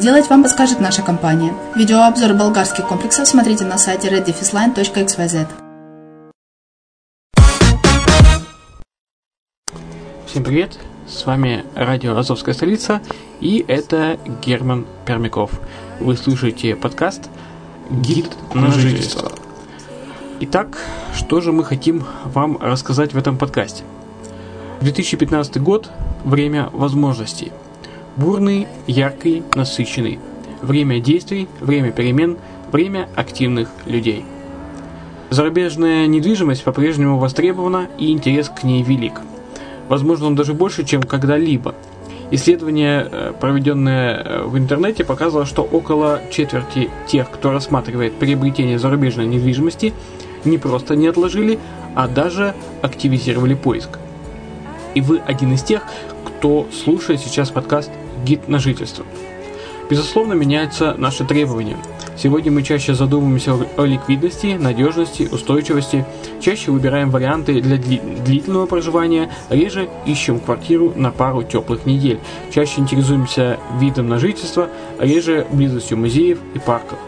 сделать, вам подскажет наша компания. Видеообзор болгарских комплексов смотрите на сайте reddefisline.xyz. Всем привет! С вами радио «Азовская столица» и это Герман Пермяков. Вы слушаете подкаст «Гид на жительство». Итак, что же мы хотим вам рассказать в этом подкасте? 2015 год – время возможностей. Бурный, яркий, насыщенный. Время действий, время перемен, время активных людей. Зарубежная недвижимость по-прежнему востребована и интерес к ней велик – Возможно, он даже больше, чем когда-либо. Исследование, э, проведенное э, в интернете, показало, что около четверти тех, кто рассматривает приобретение зарубежной недвижимости, не просто не отложили, а даже активизировали поиск. И вы один из тех, кто слушает сейчас подкаст «Гид на жительство». Безусловно, меняются наши требования – Сегодня мы чаще задумываемся о ликвидности, надежности, устойчивости, чаще выбираем варианты для длительного проживания, реже ищем квартиру на пару теплых недель, чаще интересуемся видом на жительство, реже близостью музеев и парков.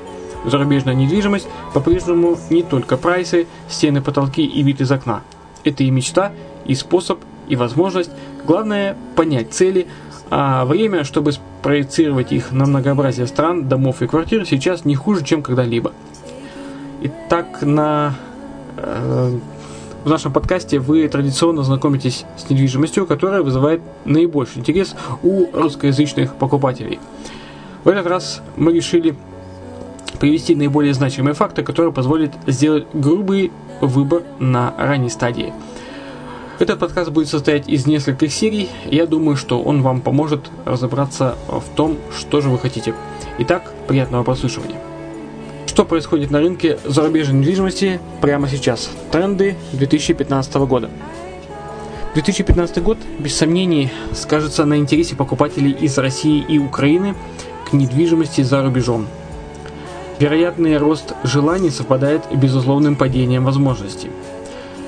Зарубежная недвижимость по-прежнему не только прайсы, стены, потолки и вид из окна. Это и мечта, и способ, и возможность. Главное понять цели, а время, чтобы проецировать их на многообразие стран, домов и квартир, сейчас не хуже, чем когда-либо. Итак, на, э, в нашем подкасте вы традиционно знакомитесь с недвижимостью, которая вызывает наибольший интерес у русскоязычных покупателей. В этот раз мы решили привести наиболее значимые факты, которые позволят сделать грубый выбор на ранней стадии – этот подкаст будет состоять из нескольких серий. Я думаю, что он вам поможет разобраться в том, что же вы хотите. Итак, приятного прослушивания. Что происходит на рынке зарубежной недвижимости прямо сейчас? Тренды 2015 года. 2015 год, без сомнений, скажется на интересе покупателей из России и Украины к недвижимости за рубежом. Вероятный рост желаний совпадает с безусловным падением возможностей –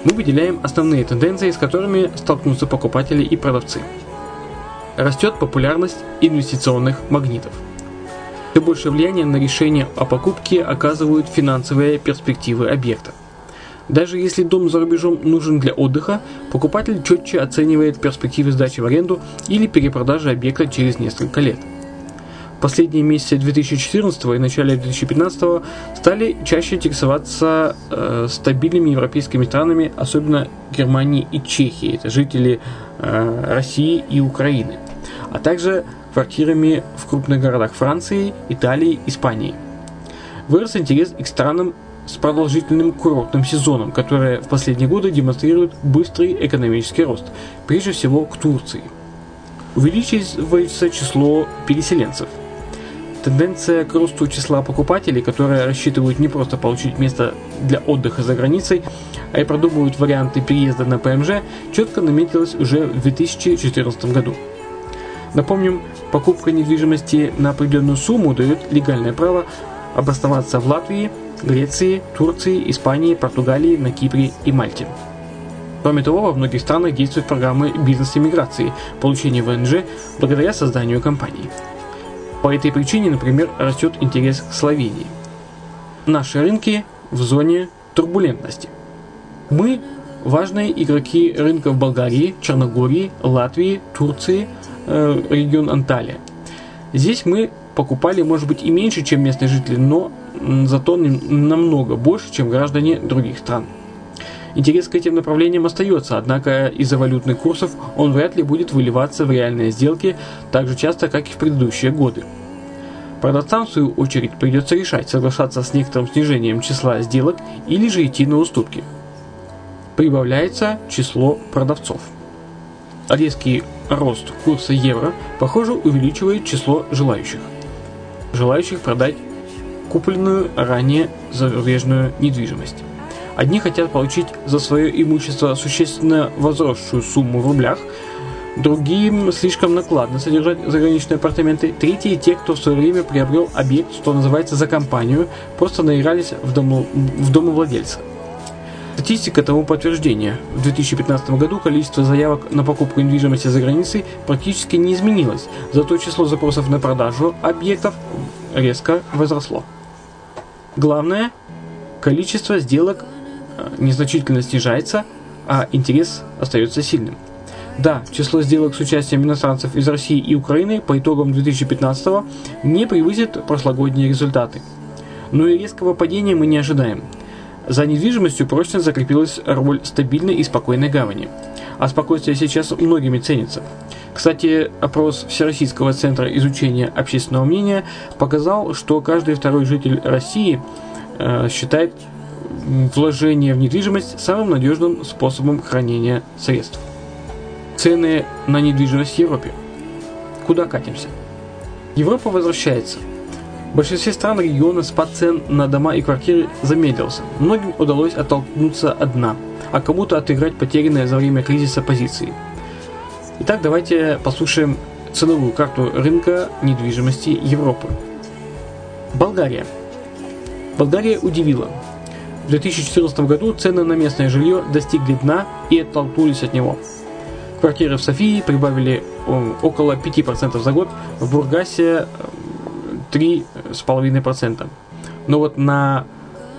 мы выделяем основные тенденции, с которыми столкнутся покупатели и продавцы. Растет популярность инвестиционных магнитов. Все больше влияния на решение о покупке оказывают финансовые перспективы объекта. Даже если дом за рубежом нужен для отдыха, покупатель четче оценивает перспективы сдачи в аренду или перепродажи объекта через несколько лет – последние месяцы 2014 и начале 2015 стали чаще интересоваться э, стабильными европейскими странами, особенно Германии и Чехии. Это жители э, России и Украины. А также квартирами в крупных городах Франции, Италии, Испании. Вырос интерес и к странам с продолжительным курортным сезоном, которые в последние годы демонстрируют быстрый экономический рост, прежде всего к Турции. Увеличивается число переселенцев. Тенденция к росту числа покупателей, которые рассчитывают не просто получить место для отдыха за границей, а и продумывают варианты переезда на ПМЖ, четко наметилась уже в 2014 году. Напомним, покупка недвижимости на определенную сумму дает легальное право обосноваться в Латвии, Греции, Турции, Испании, Португалии, на Кипре и Мальте. Кроме того, во многих странах действуют программы бизнес-иммиграции, получения ВНЖ благодаря созданию компаний. По этой причине, например, растет интерес к Словении. Наши рынки в зоне турбулентности. Мы – важные игроки рынков Болгарии, Черногории, Латвии, Турции, э, регион Анталия. Здесь мы покупали, может быть, и меньше, чем местные жители, но зато намного больше, чем граждане других стран. Интерес к этим направлениям остается, однако из-за валютных курсов он вряд ли будет выливаться в реальные сделки так же часто, как и в предыдущие годы. Продавцам, в свою очередь, придется решать, соглашаться с некоторым снижением числа сделок или же идти на уступки. Прибавляется число продавцов. Резкий рост курса евро, похоже, увеличивает число желающих желающих продать купленную ранее зарубежную недвижимость. Одни хотят получить за свое имущество существенно возросшую сумму в рублях, другим слишком накладно содержать заграничные апартаменты, третьи те, кто в свое время приобрел объект, что называется, за компанию, просто наигрались в, дому, в домовладельца. Статистика тому подтверждение. В 2015 году количество заявок на покупку недвижимости за границей практически не изменилось, зато число запросов на продажу объектов резко возросло. Главное, количество сделок незначительно снижается, а интерес остается сильным. Да, число сделок с участием иностранцев из России и Украины по итогам 2015 не превысит прошлогодние результаты. Но и резкого падения мы не ожидаем – за недвижимостью прочно закрепилась роль стабильной и спокойной гавани. А спокойствие сейчас многими ценится. Кстати, опрос Всероссийского центра изучения общественного мнения показал, что каждый второй житель России э, считает вложение в недвижимость самым надежным способом хранения средств. Цены на недвижимость в Европе. Куда катимся? Европа возвращается – в большинстве стран региона спад цен на дома и квартиры замедлился. Многим удалось оттолкнуться от дна, а кому-то отыграть потерянные за время кризиса позиции. Итак, давайте послушаем ценовую карту рынка недвижимости Европы. Болгария. Болгария удивила. В 2014 году цены на местное жилье достигли дна и оттолкнулись от него. Квартиры в Софии прибавили э, около 5% за год, в Бургасе 3,5%. Но вот на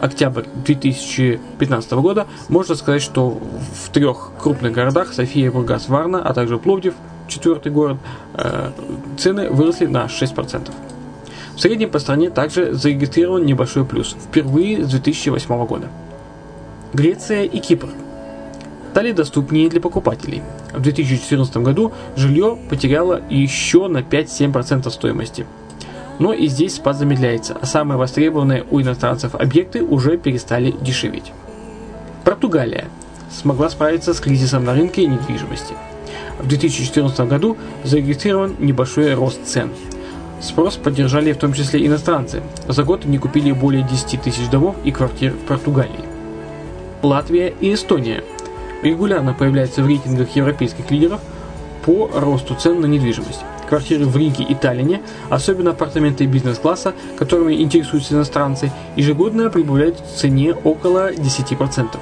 октябрь 2015 года можно сказать, что в трех крупных городах София, Бургас, Варна, а также Пловдив, четвертый город, э, цены выросли на 6%. В среднем по стране также зарегистрирован небольшой плюс, впервые с 2008 года. Греция и Кипр стали доступнее для покупателей. В 2014 году жилье потеряло еще на 5-7% стоимости – но и здесь спад замедляется, а самые востребованные у иностранцев объекты уже перестали дешеветь. Португалия смогла справиться с кризисом на рынке недвижимости. В 2014 году зарегистрирован небольшой рост цен. Спрос поддержали в том числе иностранцы. За год они купили более 10 тысяч домов и квартир в Португалии. Латвия и Эстония регулярно появляются в рейтингах европейских лидеров по росту цен на недвижимость квартиры в Риге и Таллине, особенно апартаменты бизнес-класса, которыми интересуются иностранцы, ежегодно прибавляют в цене около 10%.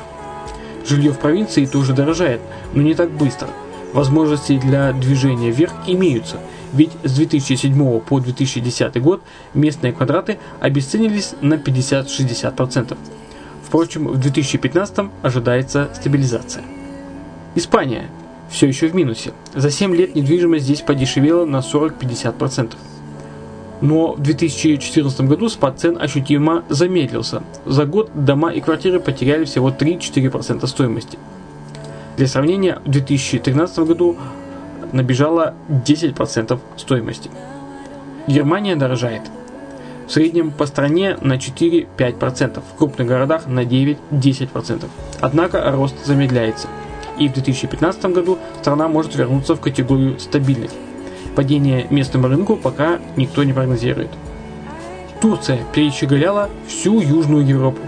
Жилье в провинции тоже дорожает, но не так быстро. Возможности для движения вверх имеются, ведь с 2007 по 2010 год местные квадраты обесценились на 50-60%. Впрочем, в 2015 ожидается стабилизация. Испания – все еще в минусе. За 7 лет недвижимость здесь подешевела на 40-50%. Но в 2014 году спад цен ощутимо замедлился. За год дома и квартиры потеряли всего 3-4% стоимости. Для сравнения, в 2013 году набежало 10% стоимости. Германия дорожает. В среднем по стране на 4-5%, в крупных городах на 9-10%. Однако рост замедляется. И в 2015 году страна может вернуться в категорию стабильных. Падение местному рынку пока никто не прогнозирует. Турция перещеголяла всю Южную Европу.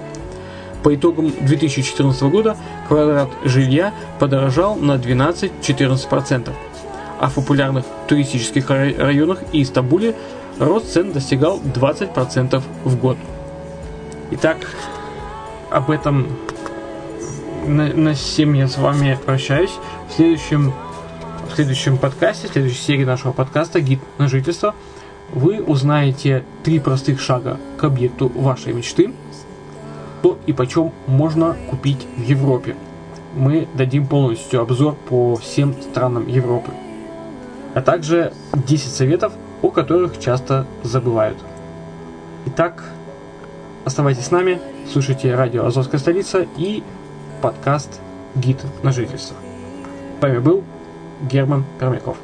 По итогам 2014 года квадрат жилья подорожал на 12-14%, а в популярных туристических районах и Стамбуле рост цен достигал 20% в год. Итак, об этом на, на всем я с вами прощаюсь. В следующем, в следующем подкасте, в следующей серии нашего подкаста «Гид на жительство» вы узнаете три простых шага к объекту вашей мечты – что и почем можно купить в Европе. Мы дадим полностью обзор по всем странам Европы. А также 10 советов, о которых часто забывают. Итак, оставайтесь с нами, слушайте радио «Азовская столица» и подкаст «Гид на жительство». С вами был Герман Пермяков.